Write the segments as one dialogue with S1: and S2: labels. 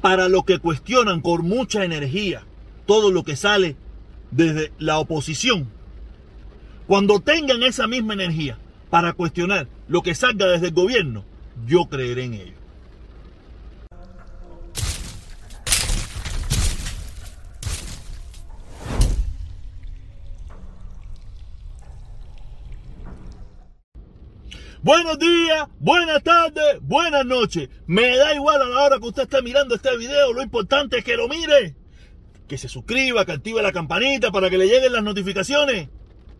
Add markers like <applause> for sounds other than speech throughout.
S1: para los que cuestionan con mucha energía todo lo que sale desde la oposición, cuando tengan esa misma energía para cuestionar lo que salga desde el gobierno, yo creeré en ello. Buenos días, buenas tardes, buenas noches. Me da igual a la hora que usted esté mirando este video. Lo importante es que lo mire. Que se suscriba, que active la campanita para que le lleguen las notificaciones.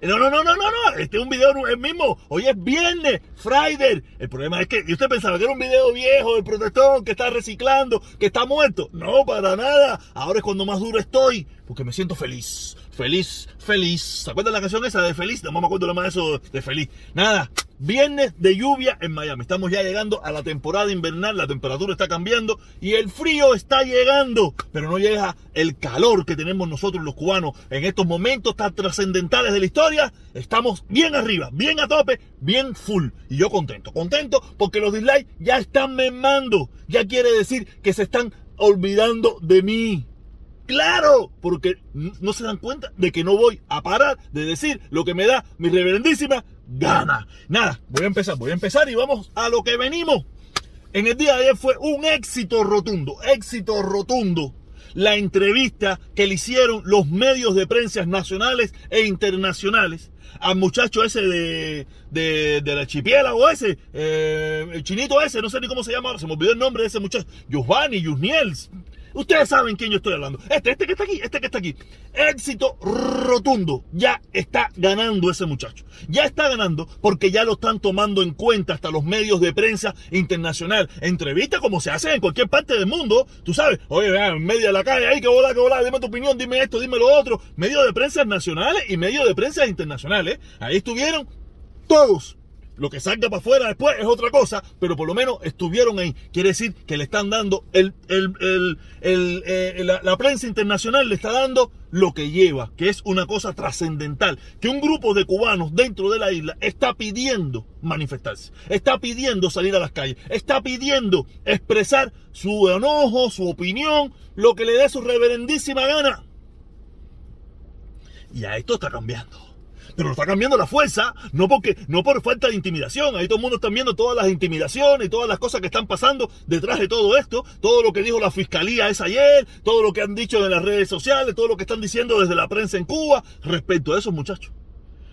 S1: No, no, no, no, no, no. Este es un video el mismo. Hoy es viernes, Friday. El problema es que y usted pensaba que era un video viejo del protestón que está reciclando, que está muerto. No, para nada. Ahora es cuando más duro estoy, porque me siento feliz. Feliz, feliz. ¿Se acuerdan la canción esa de feliz? No me acuerdo lo más eso de feliz. Nada. Viernes de lluvia en Miami. Estamos ya llegando a la temporada invernal, la temperatura está cambiando y el frío está llegando, pero no llega el calor que tenemos nosotros los cubanos en estos momentos tan trascendentales de la historia. Estamos bien arriba, bien a tope, bien full. Y yo contento, contento porque los dislikes ya están memando. Ya quiere decir que se están olvidando de mí. Claro, porque no se dan cuenta de que no voy a parar de decir lo que me da mi reverendísima gana. Nada, voy a empezar, voy a empezar y vamos a lo que venimos. En el día de ayer fue un éxito rotundo, éxito rotundo. La entrevista que le hicieron los medios de prensa nacionales e internacionales al muchacho ese de, de, de la o ese, eh, el chinito ese, no sé ni cómo se llama, se me olvidó el nombre de ese muchacho, Giovanni, Yusniels, Ustedes saben quién yo estoy hablando. Este, este que está aquí, este que está aquí. Éxito rotundo. Ya está ganando ese muchacho. Ya está ganando porque ya lo están tomando en cuenta hasta los medios de prensa internacional. Entrevistas como se hace en cualquier parte del mundo. Tú sabes, oye, vean, en medio de la calle, ahí que volar, que volar, dime tu opinión, dime esto, dime lo otro. Medios de prensa nacionales y medios de prensa internacionales. Ahí estuvieron todos lo que salga para afuera después es otra cosa, pero por lo menos estuvieron ahí. Quiere decir que le están dando, el, eh, la, prensa internacional le está dando lo que lleva, que es una cosa trascendental, que un grupo de cubanos dentro de la isla está pidiendo manifestarse, está pidiendo salir a las calles, está pidiendo expresar su enojo, su opinión, lo que le dé su reverendísima gana. Y a esto está cambiando pero está cambiando la fuerza, no porque no por falta de intimidación. Ahí todo el mundo está viendo todas las intimidaciones y todas las cosas que están pasando detrás de todo esto, todo lo que dijo la fiscalía es ayer, todo lo que han dicho en las redes sociales, todo lo que están diciendo desde la prensa en Cuba respecto a esos muchachos.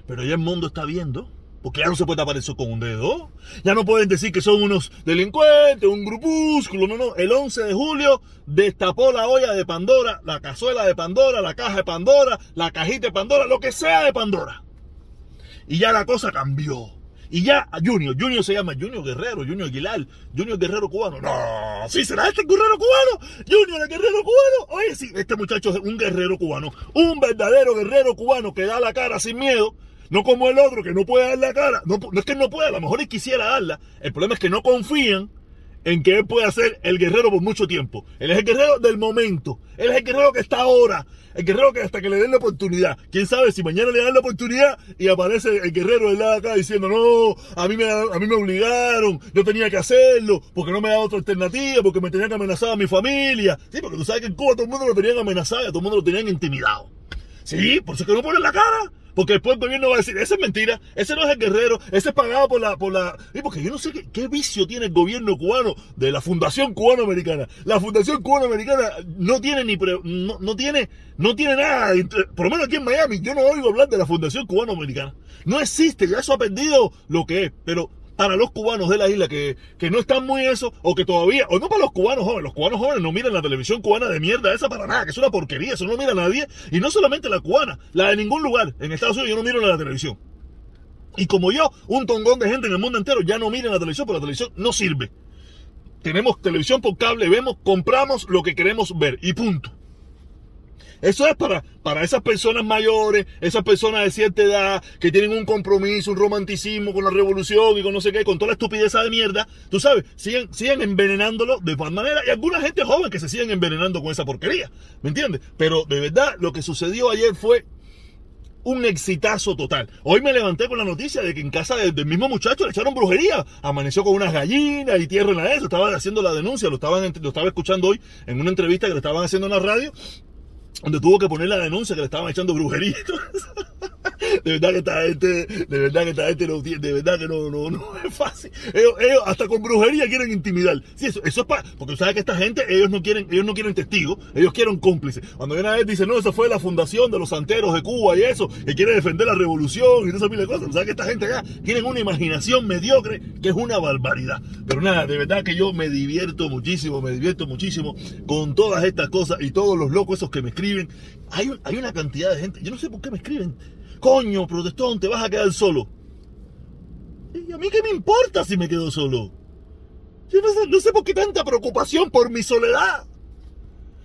S1: Pero ya el mundo está viendo porque ya no se puede tapar eso con un dedo. Ya no pueden decir que son unos delincuentes, un grupúsculo. No, no. El 11 de julio destapó la olla de Pandora, la cazuela de Pandora, la caja de Pandora, la cajita de Pandora, lo que sea de Pandora. Y ya la cosa cambió. Y ya Junior, Junior se llama Junior Guerrero, Junior Aguilar, Junior Guerrero Cubano. No, sí, será este guerrero cubano. Junior el guerrero cubano. Oye, sí, este muchacho es un guerrero cubano. Un verdadero guerrero cubano que da la cara sin miedo. No como el otro que no puede dar la cara. No, no es que no pueda, a lo mejor él quisiera darla. El problema es que no confían en que él pueda ser el guerrero por mucho tiempo. Él es el guerrero del momento. Él es el guerrero que está ahora. El guerrero que hasta que le den la oportunidad. Quién sabe si mañana le dan la oportunidad y aparece el guerrero del lado acá diciendo, no, a mí, me, a mí me obligaron, yo tenía que hacerlo, porque no me da otra alternativa, porque me tenían que amenazar a mi familia. Sí, porque tú sabes que en Cuba todo el mundo lo tenían amenazado, todo el mundo lo tenían intimidado. Sí, por eso que no ponen la cara. Porque después el gobierno va a decir, esa es mentira, ese no es el guerrero, ese es pagado por la... Por la... Y porque yo no sé qué, vicio tiene el gobierno cubano de la Fundación Cubano-Americana. La Fundación Cubano-Americana no tiene ni... no, no, tiene, no tiene nada, por lo menos aquí en Miami, yo no oigo hablar de la Fundación Cubano-Americana. No existe, ya eso ha perdido lo que es, pero para los cubanos de la isla que, que, no están muy eso, o que todavía, o no para los cubanos jóvenes, los cubanos jóvenes no miran la televisión cubana de mierda esa para nada, que es una porquería, eso no mira nadie, y no solamente la cubana, la de ningún lugar, en Estados Unidos yo no miro la televisión. Y como yo, un tongón de gente en el mundo entero ya no miran la televisión, porque la televisión no sirve. Tenemos televisión por cable, vemos, compramos lo que queremos ver, y punto. Eso es para, para esas personas mayores, esas personas de cierta edad, que tienen un compromiso, un romanticismo con la revolución y con no sé qué, con toda la estupidez de mierda. Tú sabes, siguen, siguen envenenándolo de cual manera. Y alguna gente joven que se siguen envenenando con esa porquería. ¿Me entiendes? Pero de verdad, lo que sucedió ayer fue un exitazo total. Hoy me levanté con la noticia de que en casa del, mismo muchacho le echaron brujería. Amaneció con unas gallinas y tierra en la eso. Estaba haciendo la denuncia, lo, estaban, lo estaba escuchando hoy en una entrevista que le estaban haciendo en la radio, donde tuvo que poner la denuncia que le estaban echando brujería. <laughs> de verdad que esta gente, de verdad que esta gente no de verdad que no, no, no es fácil. Ellos, ellos hasta con brujería quieren intimidar. Sí, eso, eso es para, porque sabes que esta gente, ellos no quieren, ellos no quieren testigos, ellos quieren cómplices. Cuando viene a ver, dice, no, eso fue la fundación de los santeros de Cuba y eso, que quiere defender la revolución y no mil cosas. Sabes que esta gente acá tienen una imaginación mediocre que es una barbaridad. Pero nada, de verdad que yo me divierto muchísimo, me divierto muchísimo con todas estas cosas y todos los locos esos que me escriben. Hay, hay una cantidad de gente, yo no sé por qué me escriben Coño, protestón, te vas a quedar solo. ¿Y a mí qué me importa si me quedo solo? Yo no sé, por qué tanta preocupación por mi soledad.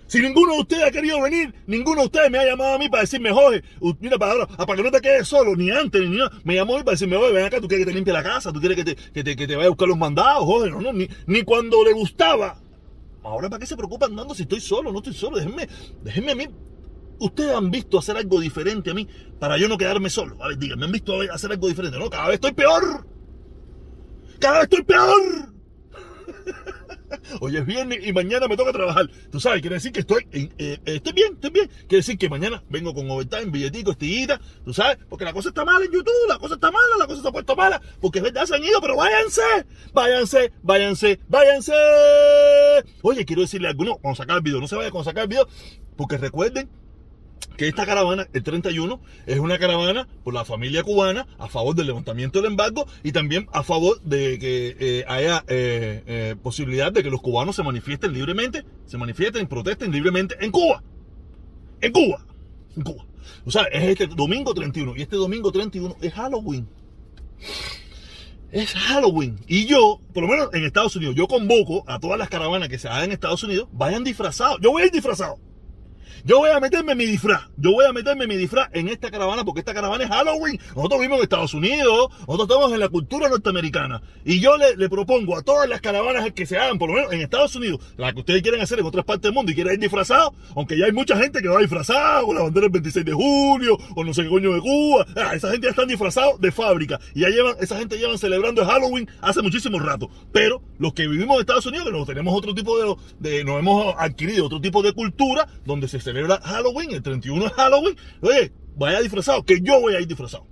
S1: Si ninguno de ustedes ha querido venir, ninguno de ustedes me ha llamado a mí para decirme, Jorge, mira, para, ahora, para que no te quedes solo, ni antes, ni nada. Me llamó hoy para decirme, oye, ven acá, tú quieres que te limpie la casa, tú quieres que te, que te, vaya a buscar los mandados, Jorge, no, no, ni, ni cuando le gustaba. Ahora, ¿para qué se preocupan dando si estoy solo? No estoy solo, déjenme, déjenme a mí Ustedes han visto hacer algo diferente a mí para yo no quedarme solo. A ver, díganme, ¿me han visto hacer algo diferente? No, cada vez estoy peor. Cada vez estoy peor. <laughs> Hoy es viernes y mañana me toca trabajar. Tú sabes, quiere decir que estoy, eh, estoy bien, estoy bien. Quiere decir que mañana vengo con overtime, billetico, estillita. Tú sabes, porque la cosa está mala en YouTube, la cosa está mala, la cosa se ha puesto mala. Porque es verdad, se han ido, pero váyanse, váyanse, váyanse, váyanse. Oye, quiero decirle a alguno, cuando sacar el video, no se vaya cuando sacar el video, porque recuerden que esta caravana, el 31, es una caravana por la familia cubana a favor del levantamiento del embargo y también a favor de que eh, haya eh, eh, posibilidad de que los cubanos se manifiesten libremente, se manifiesten, protesten libremente en Cuba. En Cuba. En Cuba. O sea, es este domingo 31 y este domingo 31 es Halloween. Es Halloween. Y yo, por lo menos en Estados Unidos, yo convoco a todas las caravanas que se hagan en Estados Unidos, vayan disfrazados. Yo voy a ir disfrazado. Yo voy a meterme mi disfraz. Yo voy a meterme mi disfraz en esta caravana porque esta caravana es Halloween. Nosotros vivimos en Estados Unidos. Nosotros estamos en la cultura norteamericana. Y yo le, propongo a todas las caravanas que se hagan, por lo menos en Estados Unidos, las que ustedes quieren hacer en otras partes del mundo y quieren ir disfrazados, aunque ya hay mucha gente que va disfrazado con la bandera del 26 de junio o no sé qué coño de Cuba. Ah, esa gente ya están disfrazados de fábrica. Y ya llevan, esa gente llevan celebrando el Halloween hace muchísimo rato. Pero los que vivimos en Estados Unidos, que nos tenemos otro tipo de, de nos hemos adquirido otro tipo de cultura donde se celebra Halloween, el 31 es Halloween, oye, vaya disfrazado, que yo voy a ir disfrazado.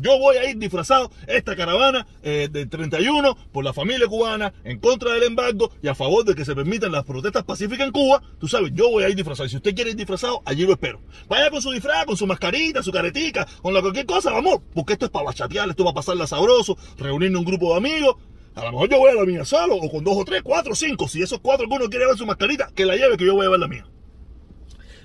S1: Yo voy a ir disfrazado esta caravana eh, del 31 por la familia cubana en contra del embargo y a favor de que se permitan las protestas pacíficas en Cuba. Tú sabes, yo voy a ir disfrazado. Y si usted quiere ir disfrazado, allí lo espero. Vaya con su disfraz, con su mascarita, su caretica, con la cualquier cosa, vamos. Porque esto es para bachatear, esto va a pasarla sabroso, reunirnos un grupo de amigos. A lo mejor yo voy a la mía solo, o con dos o tres, cuatro, cinco. Si esos cuatro alguno quiere ver su mascarita, que la lleve, que yo voy a ver la mía.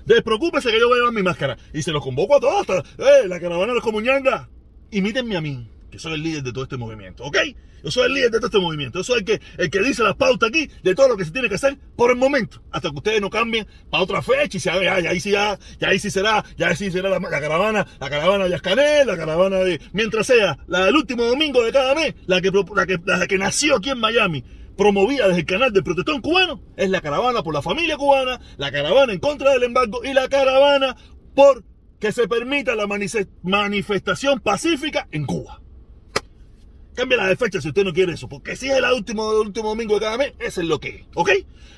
S1: Despreocúpese que yo voy a llevar mi máscara. Y se los convoco a todos eh, la caravana de los comuñangas. Imítenme a mí, que soy el líder de todo este movimiento, ¿ok? Yo soy el líder de todo este movimiento. Yo soy el que, el que dice las pautas aquí de todo lo que se tiene que hacer por el momento. Hasta que ustedes no cambien para otra fecha y se haga, ya, ahí sí ya, ya ahí sí será, ya ahí sí será la, caravana, la caravana de Ascanel, la caravana de, mientras sea, la del último domingo de cada mes, la que, la que, la que nació aquí en Miami promovida desde el canal del protestón cubano es la caravana por la familia cubana, la caravana en contra del embargo y la caravana por que se permita la manifestación pacífica en Cuba. Cambia la de fecha si usted no quiere eso, porque si es el último, último domingo de cada mes, eso es lo que es, ¿ok?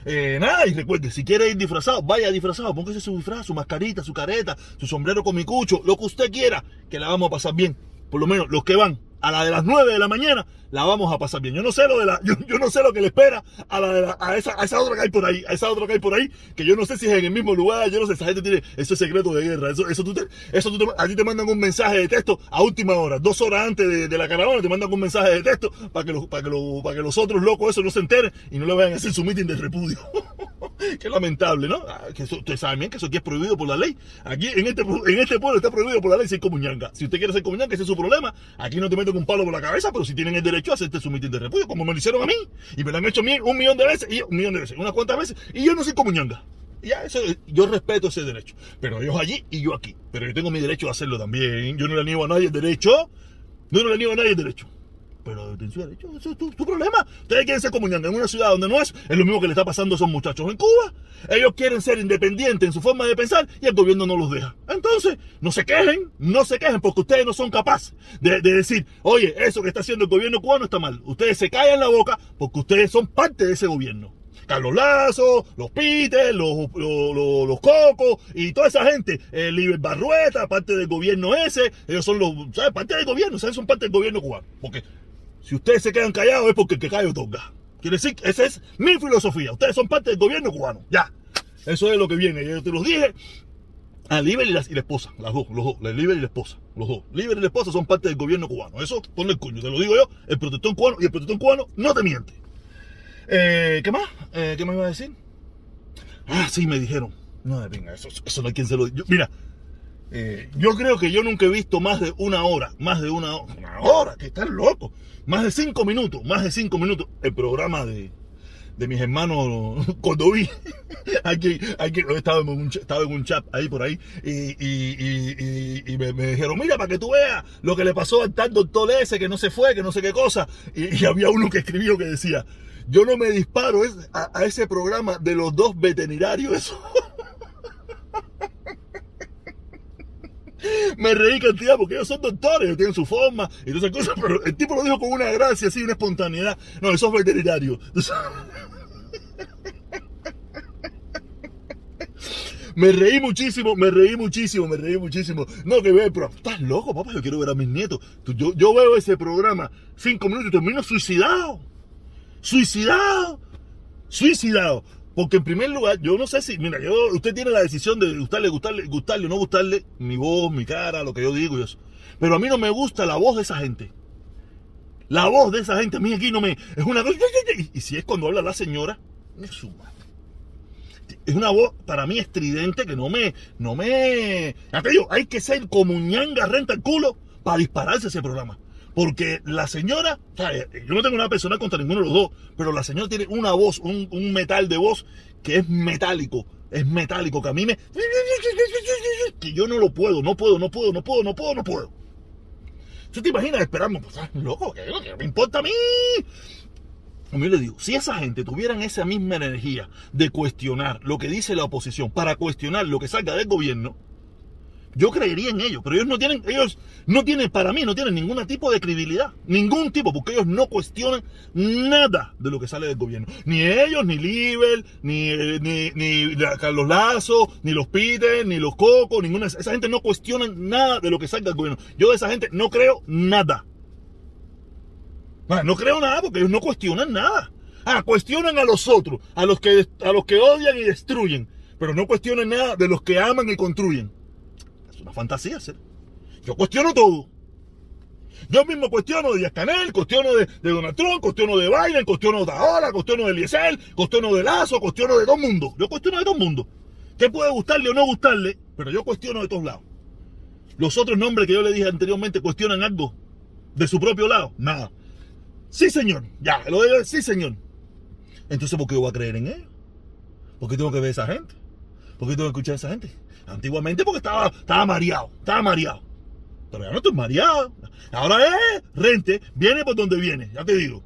S1: Eh, nada, y recuerde, si quiere ir disfrazado, vaya disfrazado, póngase su disfraz, su mascarita, su careta, su sombrero con mi cucho, lo que usted quiera, que la vamos a pasar bien. Por lo menos los que van a la de las 9 de la mañana, la vamos a pasar bien. Yo no sé lo de la, yo, no sé lo que le espera a la, de a, esa, a esa otra que hay por ahí, a esa otra que hay por ahí, que yo no sé si es en el mismo lugar, yo no sé, esa gente tiene, eso es secreto de guerra, eso, eso tú te, eso tú te, a ti te mandan un mensaje de texto a última hora, dos horas antes de, de la caravana, te mandan un mensaje de texto para que los, para que los, para que los otros locos eso no se enteren y no le vayan a hacer su meeting de repudio. <laughs> <laughs> Qué lamentable, ¿no? Ah, que ustedes saben bien que eso aquí es prohibido por la ley. Aquí en este, en este pueblo está prohibido por la ley ser comuñanga. Si usted quiere ser comuñanga, ese es su problema. Aquí no te meten un palo por la cabeza, pero si tienen el derecho a hacerte su mitin de repudio, como me lo hicieron a mí. Y me lo han hecho un millón de veces, y un millón de veces, unas cuantas veces, y yo no soy comuñanga. Ya, eso, yo respeto ese derecho. Pero ellos allí y yo aquí. Pero yo tengo mi derecho a hacerlo también. Yo no le niego a nadie el derecho. Yo no le niego a nadie el derecho. Pero la detención de derechos, eso es tu, problema. Ustedes quieren ser comuñanga en una ciudad donde no es, es lo mismo que le está pasando a esos muchachos en Cuba. Ellos quieren ser independientes en su forma de pensar y el gobierno no los deja. Entonces, no se quejen, no se quejen porque ustedes no son capaces de, de decir, oye, eso que está haciendo el gobierno cubano está mal. Ustedes se callan la boca porque ustedes son parte de ese gobierno. Carlos Lazo, los Peter, los, los, los, los Cocos y toda esa gente, eh, Liber Barrueta, parte del gobierno ese, ellos son los, ¿sabes? Parte del gobierno, ¿sabes? Son parte del gobierno cubano. Porque si ustedes se quedan callados es porque el que cae otorga. Quiere decir, esa es mi filosofía. Ustedes son parte del gobierno cubano. Ya. Eso es lo que viene. Yo te los dije. A Liber y la, y la esposa, las dos, los dos, la Liber y la esposa, los dos. Liber y la esposa son parte del gobierno cubano. Eso, ponle el coño, te lo digo yo, el protector cubano y el protector cubano no te miente. Eh, ¿Qué más? Eh, ¿Qué me iba a decir? Ah, sí, me dijeron. No, venga, eso, eso no hay quien se lo diga. Mira, eh, yo creo que yo nunca he visto más de una hora, más de una hora, una hora, que están locos. Más de cinco minutos, más de cinco minutos. El programa de, de mis hermanos <laughs> cuando vi <laughs> aquí, aquí estaba en un, estaba en un chat ahí por ahí y, me, dijeron mira para que tú veas lo que le pasó al tal doctor ese que no se fue que no sé qué cosa y, había uno que escribió que decía yo no me disparo a, a ese programa de los dos veterinarios <laughs> eso me reí cantidad porque ellos son doctores, ellos tienen su forma y todas esas cosas, <laughs> pero el tipo lo dijo con una gracia, así, una espontaneidad. No, esos veterinarios. <laughs> Me reí muchísimo, me reí muchísimo, me reí muchísimo. No, que ve, pero estás loco, papá, yo quiero ver a mis nietos. Yo, yo veo ese programa cinco minutos y termino suicidado. Suicidado. Suicidado. Porque en primer lugar, yo no sé si, mira, yo, usted tiene la decisión de gustarle, gustarle, gustarle o no gustarle mi voz, mi cara, lo que yo digo y eso. Pero a mí no me gusta la voz de esa gente. La voz de esa gente, a mí aquí no me. Es una. Y si es cuando habla la señora, es su madre. Es una voz para mí estridente que no me. No me. Aquello, hay que ser como ñanga renta el culo para dispararse ese programa. Porque la señora, sea, yo no tengo nada personal contra ninguno de los dos, pero la señora tiene una voz, un, metal de voz que es metálico, es metálico, que a mí me... <laughs> que yo no lo puedo, no puedo, no puedo, no puedo, no puedo, no puedo. ¿Tú te imaginas esperando? Pues, loco, ¿qué, ¿qué me importa a mí? A mí le digo, si esa gente tuvieran esa misma energía de cuestionar lo que dice la oposición para cuestionar lo que salga del gobierno, yo creería en ellos, pero ellos no tienen, ellos no tienen, para mí, no tienen ningún tipo de credibilidad, ningún tipo, porque ellos no cuestionan nada de lo que sale del gobierno. Ni ellos, ni Liber, ni, ni, ni Carlos Lazo, ni los Peter, ni los Cocos, ninguna, esa gente no cuestiona nada de lo que salga del gobierno. Yo de esa gente no creo nada. No creo nada porque ellos no cuestionan nada. Ah, cuestionan a los otros, a los que, a los que odian y destruyen, pero no cuestionan nada de los que aman y construyen una fantasía ser. Yo cuestiono todo. Yo mismo cuestiono de Díaz Canel, cuestiono de, de, Donald Trump, cuestiono de Biden, cuestiono de Ahora, cuestiono de Eliezer, cuestiono de Lazo, cuestiono de todo mundo. Yo cuestiono de todo mundo. ¿Qué puede gustarle o no gustarle? Pero yo cuestiono de todos lados. Los otros nombres que yo le dije anteriormente cuestionan algo de su propio lado. Nada. Sí, señor. Ya, lo digo, sí, señor. Entonces, ¿por qué yo voy a creer en ellos? ¿Por qué tengo que ver a esa gente? ¿Por qué tengo que escuchar a esa gente? Antiguamente porque estaba, estaba mareado, estaba mareado. Pero ya no estoy mareado. Ahora es rente, viene por donde viene, ya te digo.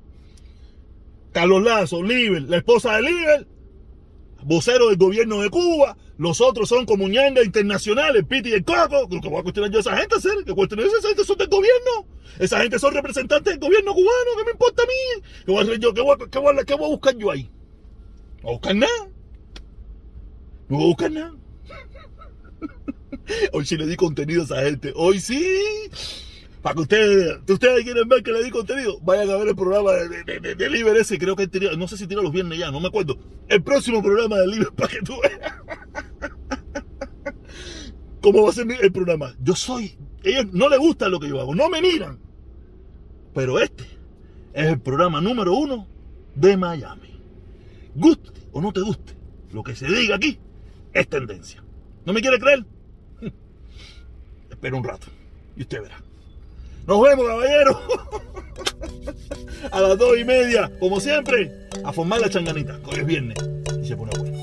S1: Carlos Lazo, Liber, la esposa de Liber, vocero del gobierno de Cuba, los otros son como ñanga internacionales, Piti y el Coco, lo que voy a cuestionar yo a esa gente, hacer, que cuestionar esa gente son del gobierno, esa gente son representantes del gobierno cubano, ¿qué me importa a mí? ¿Qué voy a yo? ¿Qué voy a, qué voy a, qué voy a buscar yo ahí? No voy a buscar nada. No voy a buscar nada. Hoy sí le di contenido a esa gente. Hoy sí. Para que ustedes, ustedes quieren ver que le di contenido, vayan a ver el programa de, de, ese. Creo que no sé si tira los viernes ya, no me acuerdo. El próximo programa de Liber <laughs> para que tú veas. ¿Cómo va a ser el programa? Yo soy. Ellos no les gusta lo que yo hago, no me miran. Pero este es el programa número uno de Miami. Guste o no te guste, lo que se diga aquí es tendencia. ¿No me quiere creer? <laughs> Espera un rato y usted verá. Nos vemos, caballero. <laughs> A las dos y media, como siempre, a formar la changanita. Hoy es viernes y se pone bueno.